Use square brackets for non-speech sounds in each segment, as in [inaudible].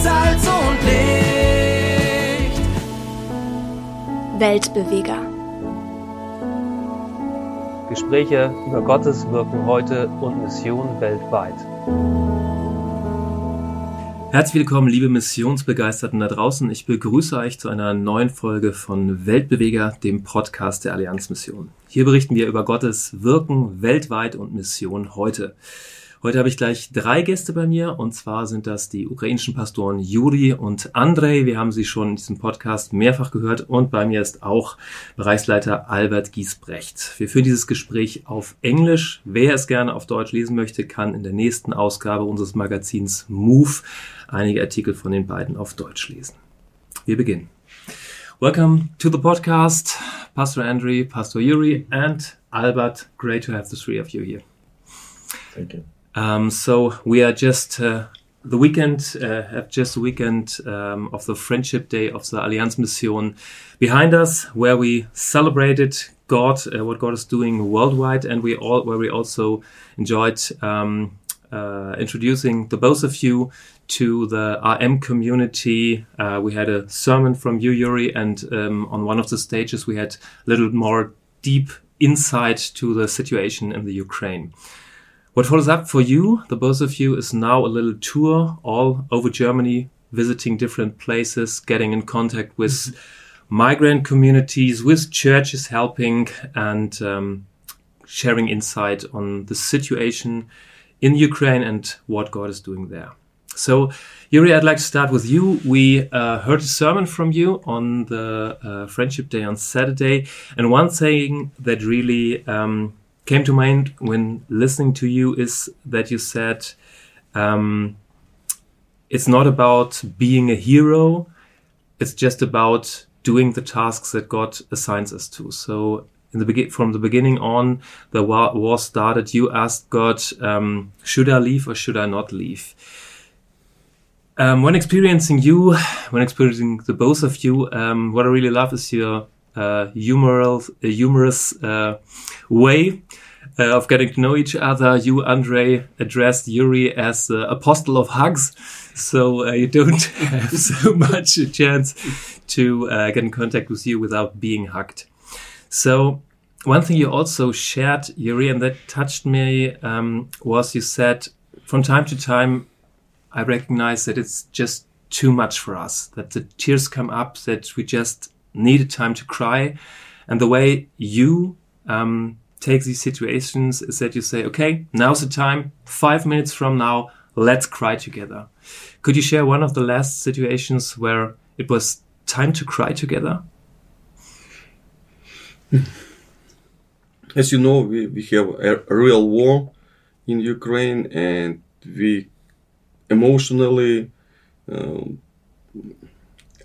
Salz und Licht. Weltbeweger. Gespräche über Gottes Wirken heute und Mission weltweit. Herzlich willkommen, liebe Missionsbegeisterten da draußen. Ich begrüße euch zu einer neuen Folge von Weltbeweger, dem Podcast der Allianzmission. Hier berichten wir über Gottes Wirken weltweit und Mission heute. Heute habe ich gleich drei Gäste bei mir und zwar sind das die ukrainischen Pastoren Juri und Andrei. Wir haben sie schon in diesem Podcast mehrfach gehört und bei mir ist auch Bereichsleiter Albert Giesbrecht. Wir führen dieses Gespräch auf Englisch. Wer es gerne auf Deutsch lesen möchte, kann in der nächsten Ausgabe unseres Magazins Move einige Artikel von den beiden auf Deutsch lesen. Wir beginnen. Welcome to the podcast, Pastor Andrei, Pastor Yuri, and Albert. Great to have the three of you here. Thank you. Um, so we are just uh, the weekend, uh, have just a weekend um, of the Friendship Day of the Allianz Mission behind us, where we celebrated God, uh, what God is doing worldwide, and we all where we also enjoyed um, uh, introducing the both of you to the AM community. Uh, we had a sermon from you, Yuri, and um, on one of the stages we had a little more deep insight to the situation in the Ukraine. What follows up for you, the both of you, is now a little tour all over Germany, visiting different places, getting in contact with mm -hmm. migrant communities, with churches helping, and um, sharing insight on the situation in Ukraine and what God is doing there. So, Yuri, I'd like to start with you. We uh, heard a sermon from you on the uh, Friendship Day on Saturday, and one thing that really um, came to mind when listening to you is that you said um, it's not about being a hero, it's just about doing the tasks that God assigns us to. So in the from the beginning on, the war, war started. You asked God, um, should I leave or should I not leave? Um, when experiencing you, when experiencing the both of you, um, what I really love is your humorous, uh, humorous uh, way uh, of getting to know each other. You, Andre, addressed Yuri as the apostle of hugs, so uh, you don't [laughs] have so much a chance to uh, get in contact with you without being hugged. So one thing you also shared, Yuri, and that touched me, um, was you said from time to time, I recognize that it's just too much for us, that the tears come up, that we just needed time to cry. And the way you um, take these situations is that you say, okay, now's the time. Five minutes from now, let's cry together. Could you share one of the last situations where it was time to cry together? As you know, we, we have a, a real war in Ukraine and we emotionally um,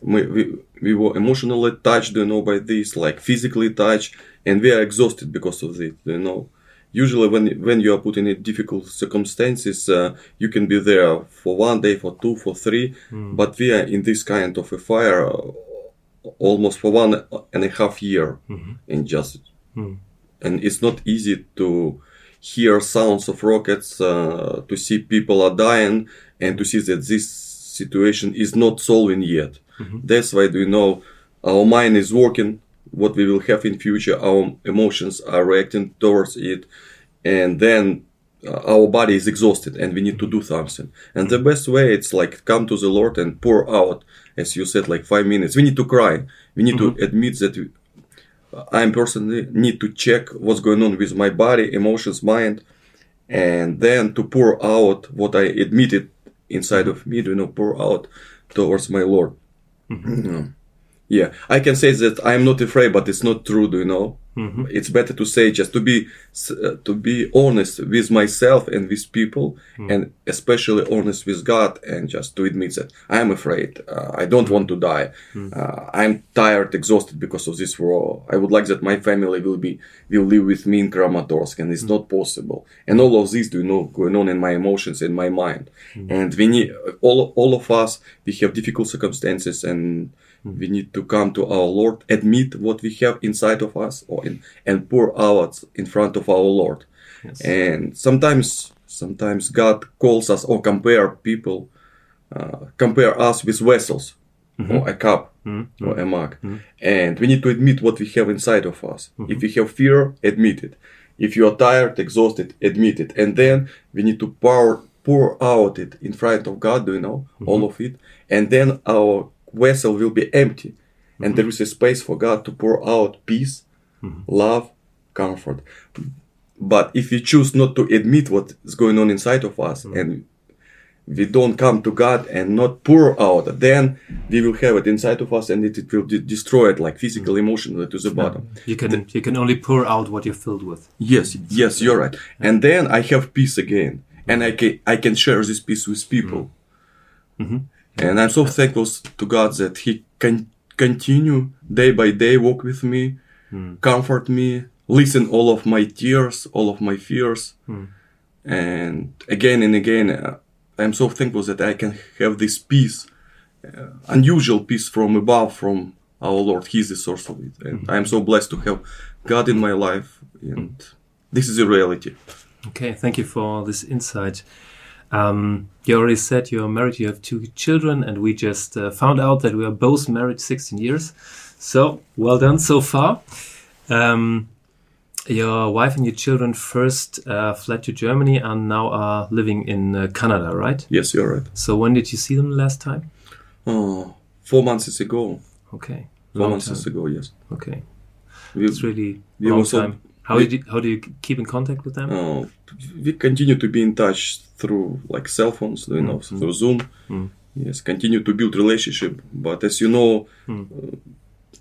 we, we, we were emotionally touched, you know, by this, like physically touched, and we are exhausted because of it, you know. Usually, when when you are put in difficult circumstances, uh, you can be there for one day, for two, for three, mm. but we are in this kind of a fire uh, almost for one and a half year, mm-hmm. and just, mm. and it's not easy to hear sounds of rockets, uh, to see people are dying, and to see that this situation is not solving yet. Mm-hmm. That's why we know our mind is working, what we will have in future, our emotions are reacting towards it, and then uh, our body is exhausted and we need to do something. And the best way it's like come to the Lord and pour out, as you said, like five minutes. We need to cry. We need mm-hmm. to admit that we, I personally need to check what's going on with my body, emotions, mind, and then to pour out what I admitted inside of me, you know, pour out towards my Lord. Mm-hmm. Yeah, I can say that I'm not afraid, but it's not true. Do you know? Mm-hmm. It's better to say just to be uh, to be honest with myself and with people, mm-hmm. and especially honest with God, and just to admit that I'm afraid. Uh, I don't want to die. Mm-hmm. Uh, I'm tired, exhausted because of this war. I would like that my family will be will live with me in Kramatorsk, and it's mm-hmm. not possible. And all of this, do you know, going on in my emotions in my mind, mm-hmm. and we need all all of us. We have difficult circumstances and Mm. We need to come to our Lord, admit what we have inside of us, or in, and pour out in front of our Lord. Yes. And sometimes, sometimes God calls us or compare people uh, compare us with vessels mm-hmm. or a cup mm-hmm. or a mug. Mm-hmm. And we need to admit what we have inside of us. If we have fear, admit it. If you are tired, exhausted, admit it. And then we need to pour, pour out it in front of God, do you know, all of it. And then our vessel will be empty. And mhm. there is a space for God to pour out peace, mhm. love, comfort. But if we choose not to admit what is going on inside of us mhm. and we don't come to God and not pour out, then we will have it inside of us and it, it will de- destroy it like physical, mm. emotionally to the bottom. You can you can only pour out what you're filled with. Yes, yes, you're right. And then I have peace again, and I can I can share this peace with people. Mm-hmm. Mm-hmm. And I'm so thankful to God that He can continue day by day walk with me, comfort me, listen all of my tears, all of my fears, and again and again. Uh, I'm so thankful that I can have this peace, uh, unusual peace from above, from our Lord. He's the source of it, and I'm so blessed to have God in my life, and this is a reality. Okay, thank you for this insight. Um, you already said you're married, you have two children, and we just uh, found out that we are both married 16 years. So, well done so far. Um, your wife and your children first uh, fled to Germany and now are living in uh, Canada, right? Yes, you're right. So, when did you see them last time? Oh, four months ago. Okay. Four months time. ago, yes. Okay. We, It's really we long also- time. How we- did you, how do you keep in contact with them? uh, we continue to be in touch through like cell phones, you know, Mm-hmm. through Zoom. Yes, continue to build relationship. But as you know, Mm. uh,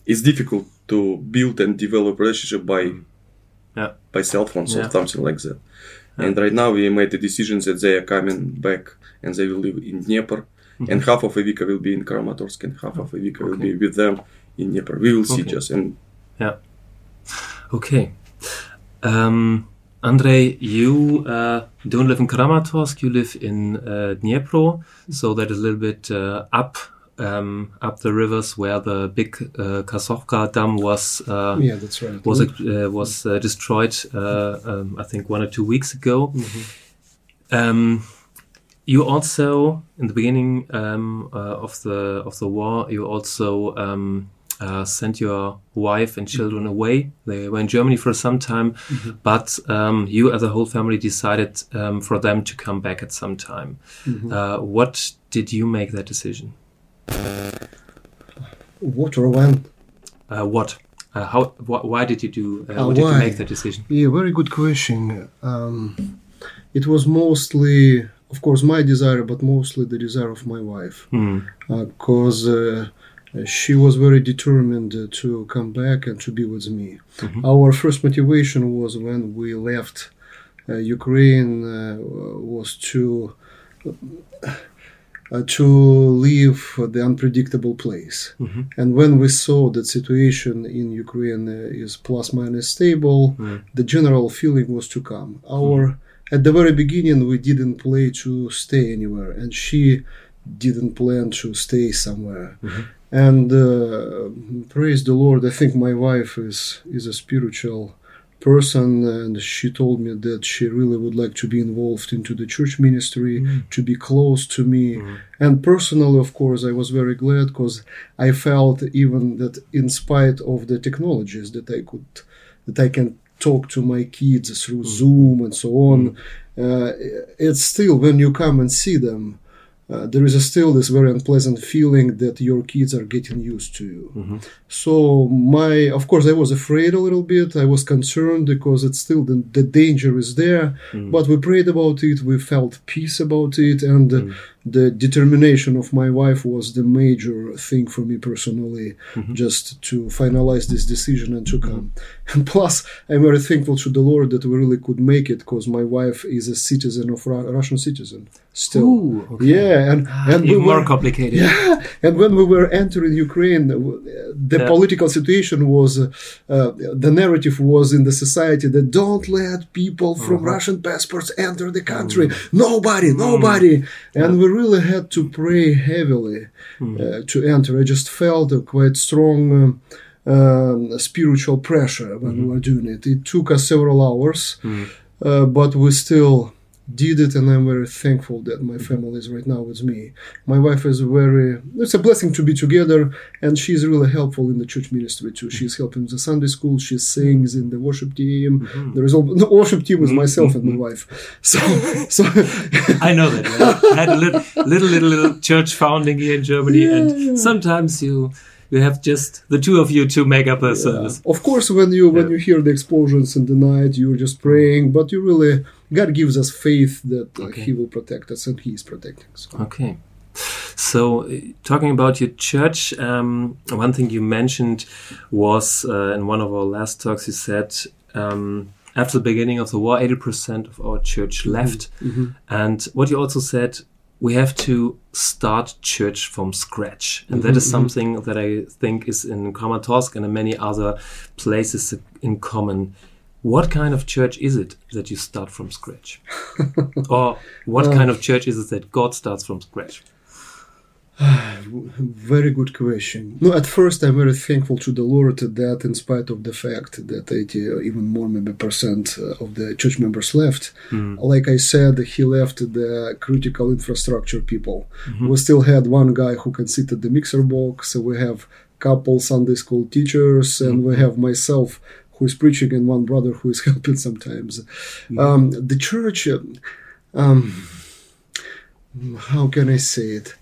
it's difficult to build and develop relationship by Yeah. by cell phones Yeah. or something like that. And right now we made the decision that they are coming back and they will live in Dnieper. And half of a week I will be in Kramatorsk and half of a week I will be with them in Dnieper. We will see Okay. just and Yeah. Okay. Um, Andrei, you uh, don't live in Kramatorsk. You live in uh, Dnipro, so that is a little bit uh, up, um, up the rivers where the big uh, Kakhovka dam was uh, Yeah, that's right. was uh, was uh, destroyed. Uh, um, I think one or two weeks ago. Um, you also, in the beginning um, uh, of the of the war, you also um, uh, sent your wife and children away. They were in Germany for some time, but um, you, as a whole family, decided um, for them to come back at some time. Uh, what did you make that decision? What or when? Uh, what? Uh, how? Wh- why did you do? Uh, Uh, what did you make that decision? Yeah, very good question. Um, it was mostly, of course, my desire, but mostly the desire of my wife, Hmm. because uh, she was very determined to come back and to be with me. Our first motivation was when we left uh, Ukraine uh, was to. Uh, to leave the unpredictable place. And when we saw that situation in Ukraine is plus minus stable, the general feeling was to come. Our at the very beginning we didn't play to stay anywhere, and she didn't plan to stay somewhere. And uh, praise the Lord, I think my wife is is a spiritual person and she told me that she really would like to be involved into the church ministry to be close to me. And personally of course i was very glad because i felt even that in spite of the technologies that i could that i can talk to my kids through zoom and so on uh, it's still when you come and see them uh, there is still this very unpleasant feeling that your kids are getting used to you. So my, of course, I was afraid a little bit. I was concerned because it's still the, the danger is there. But we prayed about it. We felt peace about it, and uh, the determination of my wife was the major thing for me personally, just to finalize this decision and to come. [laughs] And plus, I'm very thankful to the Lord that we really could make it because my wife is a citizen of Ru- Russian citizen still. Ooh, okay. Yeah, and and we Even more were, complicated. [laughs] yeah, and when we were entering Ukraine, the Yeah. political situation was, uh, the narrative was in the society that don't let people from Uh-huh. Russian passports enter the country. Mm. Nobody, nobody. And we really had to pray heavily Mm. uh, to enter. I just felt a quite strong. Um, um, spiritual pressure when Mm-hmm. we were doing it. It took us several hours, Mm. uh, but we still did it, and I'm very thankful that my family is right now with me. My wife is very. It's a blessing to be together, and she's really helpful in the church ministry too. She's helping the Sunday school. She sings in the worship team. Mm-hmm. There is all the worship team is mm-hmm. myself and my mm-hmm. wife. So, [laughs] so I know that. yeah. I had a little, little, little, little church founding here in Germany, and sometimes you you have just the two of you to make up a service. Of course, when you when Yeah. you hear the explosions in the night, you're just praying, but you really God gives us faith that uh, Okay. He will protect us, and He is protecting. So. Okay. So, uh, talking about your church, um, one thing you mentioned was uh, in one of our last talks, you said um, after the beginning of the war, 80% of our church left. And what you also said, we have to start church from scratch. And that is something that I think is in Kramatorsk and in many other places in common. What kind of church is it that you start from scratch? [laughs] or what uh. kind of church is it that God starts from scratch? [sighs] Very good question. No, at first I'm very thankful to the Lord that, in spite of the fact that 80, or even more maybe percent uh, of the church members left, hmm. like I said, He left the critical infrastructure people. Mm-hmm. We still had one guy who can sit at the mixer box. So We have couple Sunday school teachers, and we mm-hmm. have myself who is preaching, and one brother who is [laughs] helping sometimes. Um, the church. Um, how can I say it?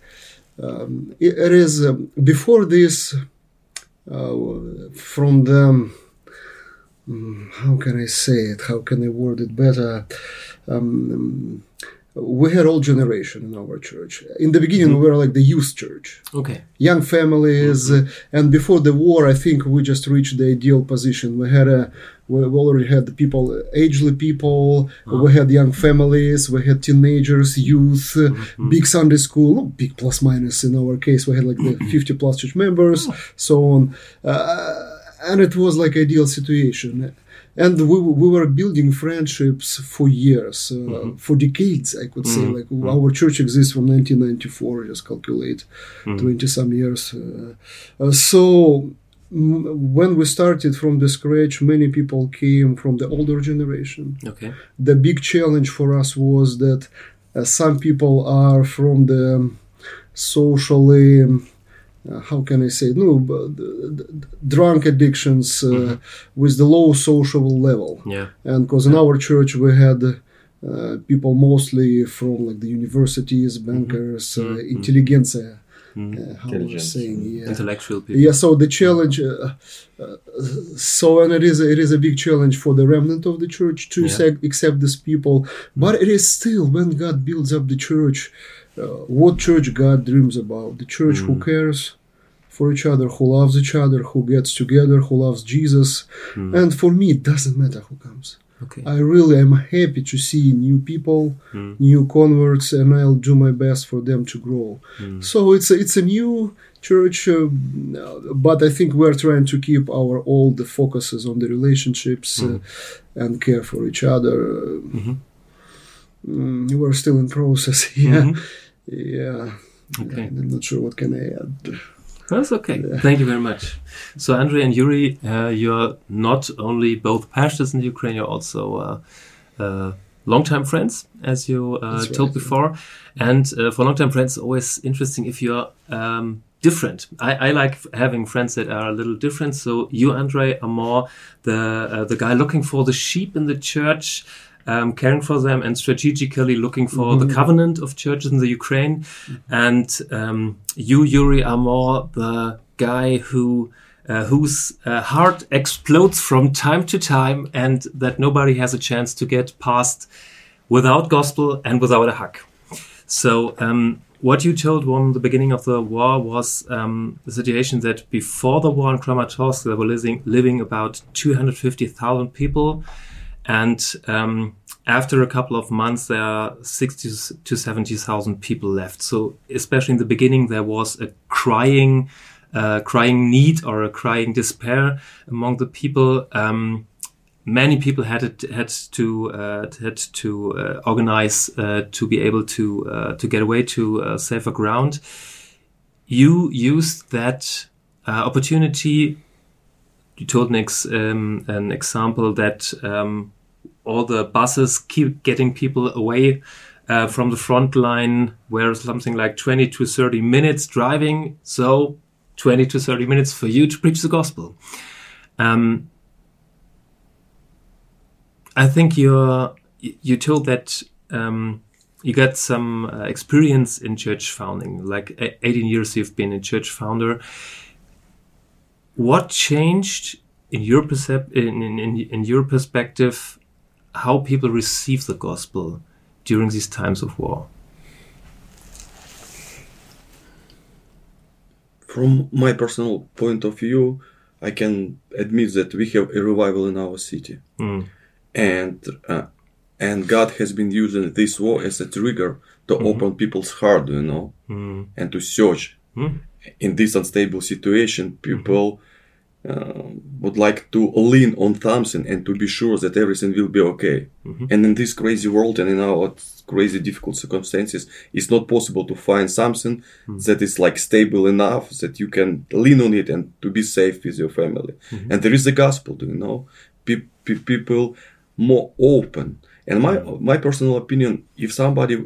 Um, it, it is um, before this uh, from the um, how can I say it? How can I word it better? We had all generation in our church. In the beginning, mm-hmm. we were like the youth church, Okay. young families, mm-hmm. uh, and before the war, I think we just reached the ideal position. We had a we we already had the people, uh, agely people. Uh-huh. We had young families. We had teenagers, youth, uh, mm-hmm. big Sunday school, big plus minus. In our case, we had like the fifty plus church members, oh. so on, uh, and it was like ideal situation. And we, we were building friendships for years, uh, for decades, I could say. Like our church exists from 1994, just calculate 20 some years. Uh, uh, so when we started from the scratch, many people came from the older generation. Okay. The big challenge for us was that uh, some people are from the um, socially. Uh, how can I say? No, but the- the- drunk addictions uh, with the low social level Yeah. and because in our church we had uh, people mostly from like the universities, bankers, uh, intelligentsia. Uh, how was saying, yeah. Intellectual people. Yeah, so the challenge, uh, uh, so and it is it is a big challenge for the remnant of the church to Yeah. accept, these people, but it is still when God builds up the church, Uh, what church God dreams about the church who hmm. cares for each other, who loves each other, who gets together, who loves Jesus, hmm. and for me it doesn't matter who comes. Okay. I really am happy to see new people, hmm. new converts, and I'll do my best for them to grow. So it's a, it's a new church, uh, but I think we're trying to keep our old focuses on the relationships uh, and care for each other. Mm-hmm. Mm, we're still in process. [laughs] Yeah, yeah. Okay. I'm not sure what can I add. That's okay. Thank you very much. So, Andrei and Yuri, uh, you're not only both pastors in Ukraine, you're also uh, uh, longtime friends, as you uh, told right. before. And uh, for longtime friends, always interesting if you're um, different. I, I like having friends that are a little different. So, you, Andrei, are more the uh, the guy looking for the sheep in the church. Um, caring for them and strategically looking for the covenant of churches in the Ukraine, and um, you, Yuri, are more the guy who uh, whose uh, heart explodes from time to time, and that nobody has a chance to get past without gospel and without a hug. So, um, what you told on the beginning of the war was um, the situation that before the war in Kramatorsk, there were living, living about 250,000 people. And um, after a couple of months, there are 60 to 70,000 people left. So, especially in the beginning, there was a crying, uh, crying need or a crying despair among the people. Um, many people had it, had to uh, had to uh, organize uh, to be able to uh, to get away to safer ground. You used that uh, opportunity. You told an, ex, um, an example that um, all the buses keep getting people away uh, from the front line, where something like 20 to 30 minutes driving. So 20 to 30 minutes for you to preach the gospel. Um, I think you're, you told that um, you got some uh, experience in church founding, like 18 years you've been a church founder. What changed in your percep- in, in, in your perspective how people receive the gospel during these times of war? From my personal point of view, I can admit that we have a revival in our city, Mm. and uh, and God has been using this war as a trigger to open people's heart, you know, Mm. and to search. Mm. In this unstable situation, people uh, Um, would like to lean on something and to be sure that everything will be okay. Mm-hmm. And in this crazy world and in our crazy difficult circumstances, it's not possible to find something mm-hmm. that is like stable enough that you can lean on it and to be safe with your family. Mm-hmm. And there is the gospel, do you know? Pe- pe- people more open. And my my personal opinion, if somebody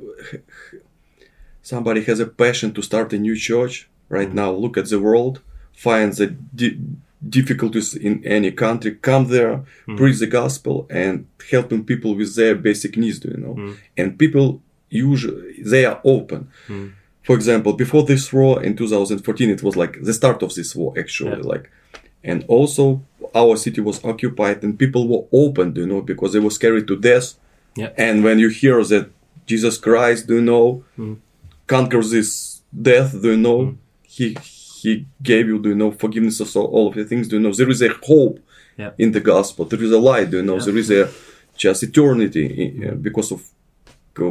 somebody has a passion to start a new church right now, look at the world, find the di- difficulties in any country, come there, hmm. preach the gospel, and helping people with their basic needs. Do you know? Hmm. And people usually they are open. Hmm. For example, before this war in 2014, it was like the start of this war actually, Yeah. like, and also our city was occupied and people were open, do you know, because they were scared to death. Yeah. And when you hear that Jesus Christ, do you know, conquers this death, do you know, he he gave you, do you know, forgiveness of all, of the things, do you know, there is a hope Yeah. in the gospel, there is a light, do you know, there is a just eternity because of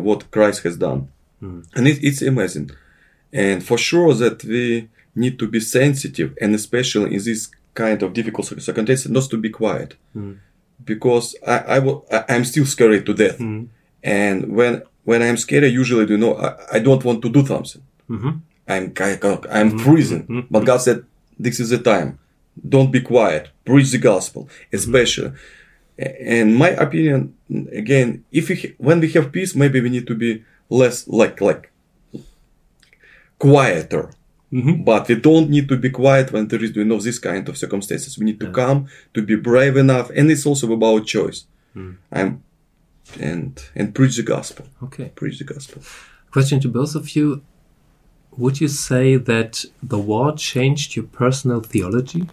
what Christ has done. Hmm. And it, it's amazing. And for sure that we need to be sensitive and especially in this kind of difficult circumstances, not to be quiet. Hmm. Because I, I will, I, I'm still scared to death. Hmm. And when, when I'm scared, I usually do know, I, I don't want to do something. Mm-hmm. I'm, ki- ki- I'm mm-hmm. freezing. Mm-hmm. But God said, this is the time. Don't be quiet. Preach the gospel, especially. Mm-hmm. A- And my opinion, again, if we, when we have peace, maybe we need to be less like, like, quieter. But we don't need to be quiet when there is, you know, this kind of circumstances. We need to come, to be brave enough, and it's also about choice. Mm. I'm, and and preach the gospel. Okay. Preach the gospel. Question to both of you. Would you say that the war changed your personal theology?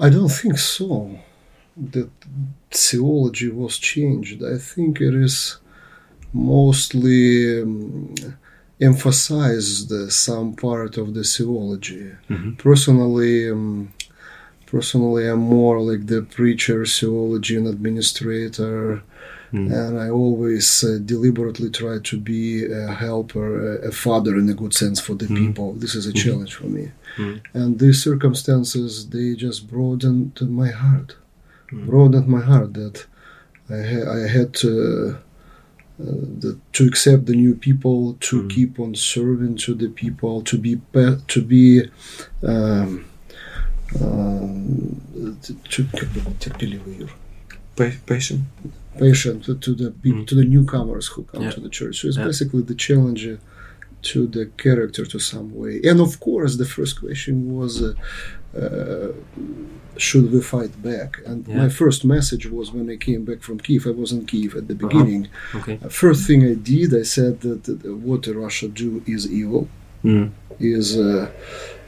I don't think so. That theology was changed. I think it is mostly um, emphasized some part of the theology. Personally, um, personally, I'm more like the preacher, theology, and administrator. And I always uh, deliberately try to be a helper, a, a father in a good sense for the people. This is a challenge for me. And these circumstances, they just broadened my heart. Broadened my heart that I, ha- I had to, uh, the, to accept the new people, to keep on serving to the people, to be pa- to be um, терпеливый, Pa- patient. patient to, to the peop to the newcomers who come Yeah. to the church. So it's Yeah. basically the challenge uh, to the character to some way. And of course, the first question was. Uh, uh, should we fight back? And Yeah. my first message was when I came back from Kiev. I was in Kiev at the beginning. Okay. Uh, First thing I did, I said that, that what Russia do is evil, Mm. is uh, uh,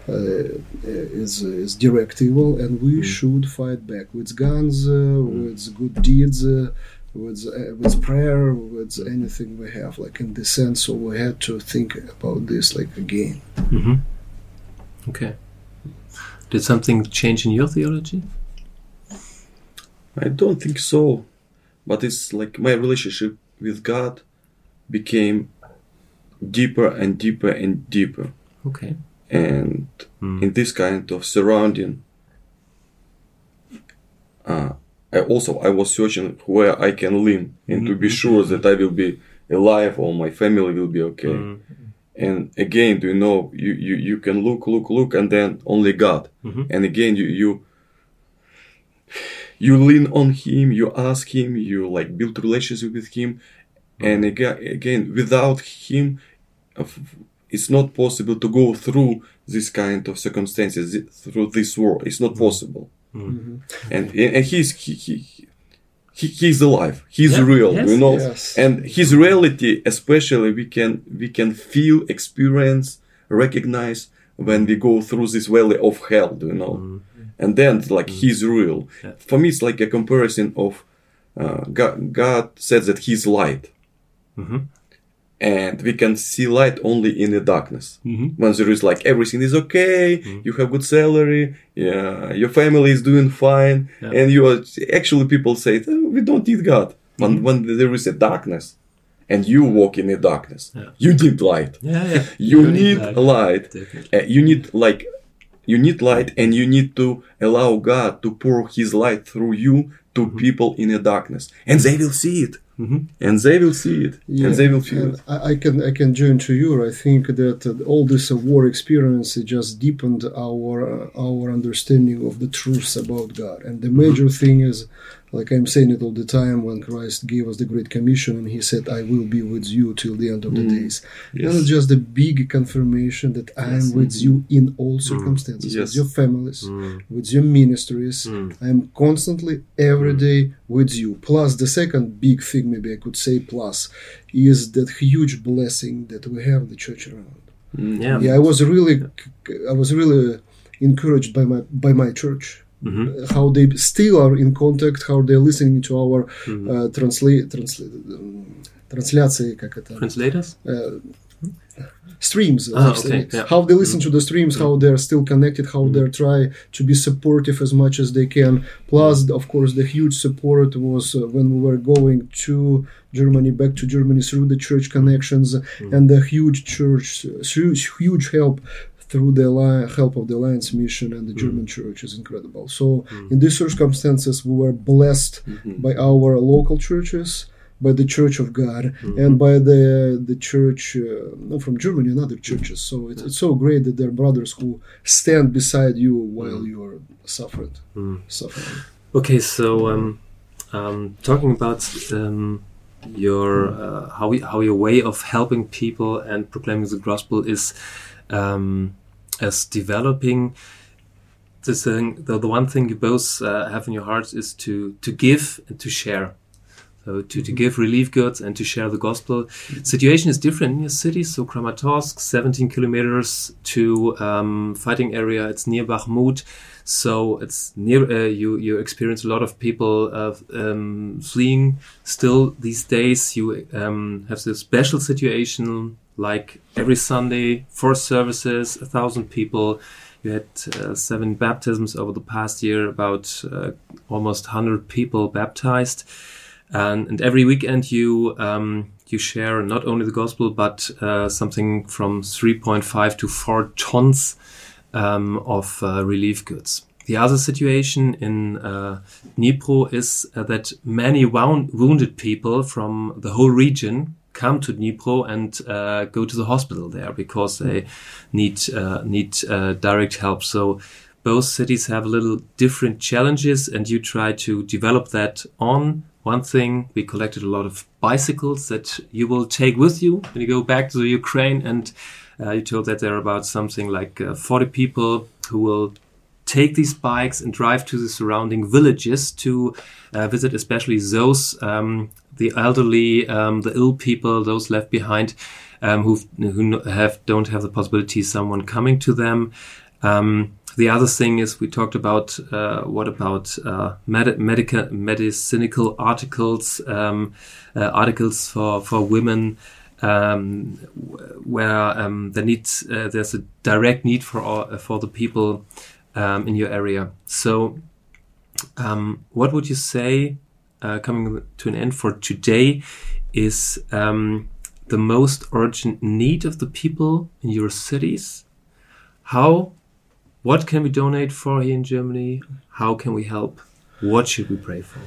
is is direct evil, and we should fight back with guns, uh, with good deeds, uh, with uh, with prayer, with anything we have, like in the sense. So we had to think about this like again. hmm Okay. Did something change in your theology? I don't think so. But it's like my relationship with God became deeper and deeper and deeper. Okay. And hmm. in this kind of surrounding, uh, I also I was searching where I can lean and to be mm-hmm. sure that I will be alive or my family will be okay. Hmm. and again, do you know you, you, you can look, look, look, and then only God. Mm-hmm. And again, you you you lean on Him, you ask Him, you like build relationship with Him, hmm. and again, again, without Him, of- it's not possible to go through this kind of circumstances thi- through this world. It's not mm. possible. Mm. Mm-hmm. And and He's he, he, he he's alive. He's Yeah, real. yes, you know, yes. and his reality, especially, we can we can feel, experience, recognize when we go through this valley of hell. You know? Mm. And then like he's real. Yeah. For me, it's like a comparison of uh, God. God said that He's light. Mm-hmm. And we can see light only in the darkness. When there is like everything is okay, you have good salary, yeah, your family is doing fine, Yeah. and you are actually people say "Oh, we don't need God. When when there is a darkness, and you walk in the darkness, Yeah. you need light. Yeah, yeah. [laughs] You You need need light. light. Uh, you need like you need light, and you need to allow God to pour His light through you to Mm-hmm. people in the darkness, and they will see it, and they will see it, and they will feel and it. I, I can I can join to you. I think that uh, all this uh, war experience just deepened our uh, our understanding of the truths about God. And the major thing is, like I'm saying it all the time, when Christ gave us the Great Commission and He said, "I will be with you till the end of the mm. days." Yes. And it's just a big confirmation that I am with you in all mm. circumstances, Yes. with your families, mm. with your ministries. I am constantly every day with you. Plus, the second big thing, maybe I could say, plus, is that huge blessing that we have the church around. Yeah. Yeah, I was really, I was really encouraged by my by my church. Mm-hmm. Uh, How they still are in contact, how they're listening to our Mm-hmm. uh, translate, translate, um, трансляции, как это, Translators? streams. Ah, live okay, streaming. yeah. How they listen to the streams, how they're still connected, how they're try to be supportive as much as they can. Plus, of course, the huge support was uh, when we were going to Germany, back to Germany through the church connections, and the huge church, uh, huge, huge help through the help of the Alliance Mission and the German Church is incredible. So, in these circumstances, we were blessed by our local churches, by the Church of God, and by the the church uh, no, from Germany and other churches. So it's, it's so great that there are brothers who stand beside you while you are suffering. Suffering. Okay, so um, um, talking about um, your uh, how how your way of helping people and proclaiming the gospel is um, as developing. The thing, the, the one thing you both uh, have in your hearts is to to give and to share. So to, to give relief goods and to share the gospel. Situation is different in your city. So Kramatorsk, 17 kilometers to um, fighting area. It's near Bakhmut. So it's near. Uh, you you experience a lot of people uh, um, fleeing. Still these days, you um, have this special situation like every Sunday, four services, a thousand people. You had uh, seven baptisms over the past year, about uh, almost 100 people baptized and, and every weekend you um, you share not only the gospel but uh, something from 3.5 to 4 tons um, of uh, relief goods. The other situation in uh, Dnipro is uh, that many wound, wounded people from the whole region come to Dnipro and uh, go to the hospital there because they need uh, need uh, direct help. So both cities have a little different challenges, and you try to develop that on one thing. We collected a lot of bicycles that you will take with you when you go back to the Ukraine, and you told that there are about something like uh, 40 people who will take these bikes and drive to the surrounding villages to uh, visit, especially those um, the elderly, um, the ill people, those left behind, um, who've, who have don't have the possibility someone coming to them. Um, the other thing is we talked about uh, what about uh, med- medical medicinical articles, um, uh, articles for for women. Um, where um, the needs, uh, there's a direct need for all, for the people um, in your area. So, um, what would you say, uh, coming to an end for today, is um, the most urgent need of the people in your cities? How, what can we donate for here in Germany? How can we help? What should we pray for?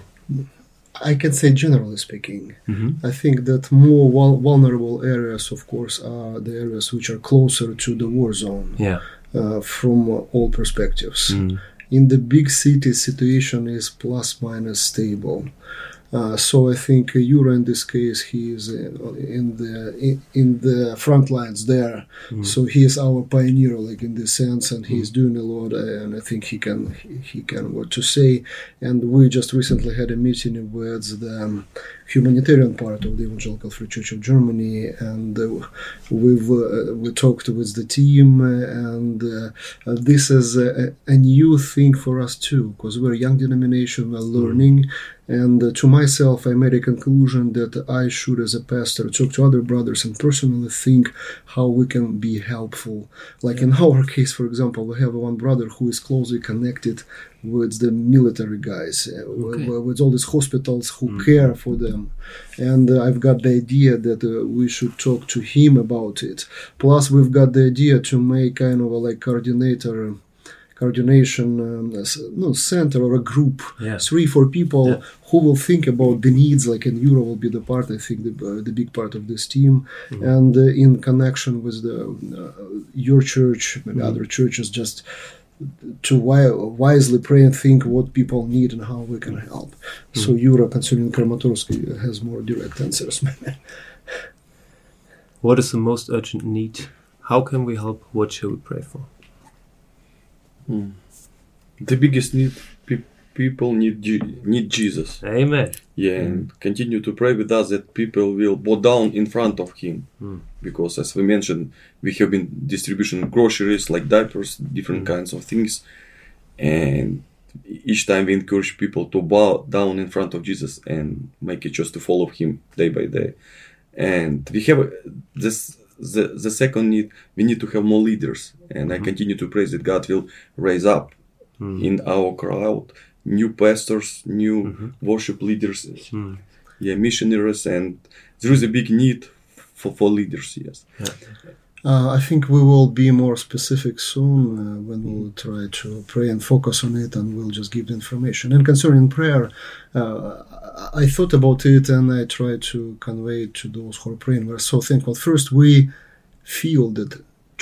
I can say generally speaking, I think that more vul- vulnerable areas, of course, are the areas which are closer to the war zone Yeah. uh, from all perspectives. Mm. In the big cities, situation is plus minus stable. Uh, so I think uh, Euro in this case he is uh, in the in, the front lines there. So he is our pioneer, like in this sense, and he is doing a lot. And I think he can he, he can what to say. And we just recently had a meeting with the um, humanitarian part of the Evangelical Free Church of Germany, and uh, we've uh, we talked with the team, and uh, uh, this is a, a new thing for us too, because we're a young denomination, we're learning. And uh, to myself, I made a conclusion that I should, as a pastor, talk to other brothers and personally think how we can be helpful. Like in our [laughs] case, for example, we have one brother who is closely connected with the military guys, uh, Okay. with, with all these hospitals who care for them. And uh, I've got the idea that uh, we should talk to him about it. Plus, we've got the idea to make kind of a like coordinator coordination um, no, center or a group Yeah. three four people Yeah. who will think about the needs like and euro will be the part i think the, uh, the big part of this team Mm-hmm. and uh, in connection with the uh, your church maybe Mm-hmm. other churches just to wisely pray and think what people need and how we can help so Mm-hmm. euro concerning kramatorsk has more direct answers [laughs] What is the most urgent need? How can we help? What shall we pray for? The biggest need pe- people need need Jesus. Amen. Yeah, and continue to pray with us that people will bow down in front of Him, hmm. because as we mentioned, we have been distribution groceries like diapers, different hmm. kinds of things, and each time we encourage people to bow down in front of Jesus and make a choice to follow Him day by day. And we have this. The, the second need we need to have more leaders and i hmm. continue to pray that god will raise up in our crowd new pastors new worship leaders yeah missionaries and there is a big need for, for leaders yes Uh, I think we will be more specific soon uh, when we'll try to pray and focus on it, and we'll just give the information. And concerning prayer, uh, I I thought about it and I tried to convey it to those who are praying. We're so thankful. First, we feel that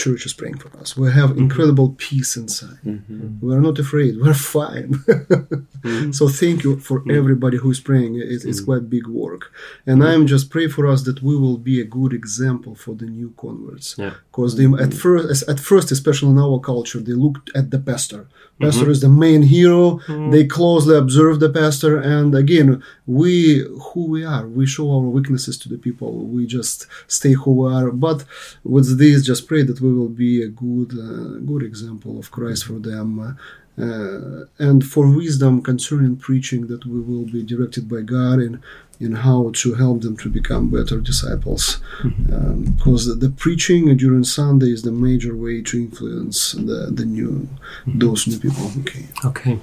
church is praying for us. We have mm-hmm. incredible peace inside. Mm-hmm. We're not afraid. We're fine. Mm-hmm. [laughs] So thank you for everybody who is praying. It, it's quite big work, and I'm just pray for us that we will be a good example for the new converts. Yeah. Because they at first, at first, especially in our culture, they looked at the pastor. Pastor is the main hero. They closely observe the pastor, and again, we who we are, we show our weaknesses to the people. We just stay who we are. But with this, just pray that we will be a good, uh, good example of Christ for them. Uh, and for wisdom concerning preaching, that we will be directed by God in in how to help them to become better disciples. Because the, the preaching during Sunday is the major way to influence the, the new those new people. Okay. Okay.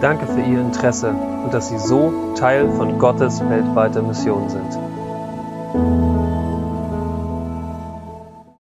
Danke für Ihr Interesse und dass Sie so Teil von Gottes weltweiter Mission sind.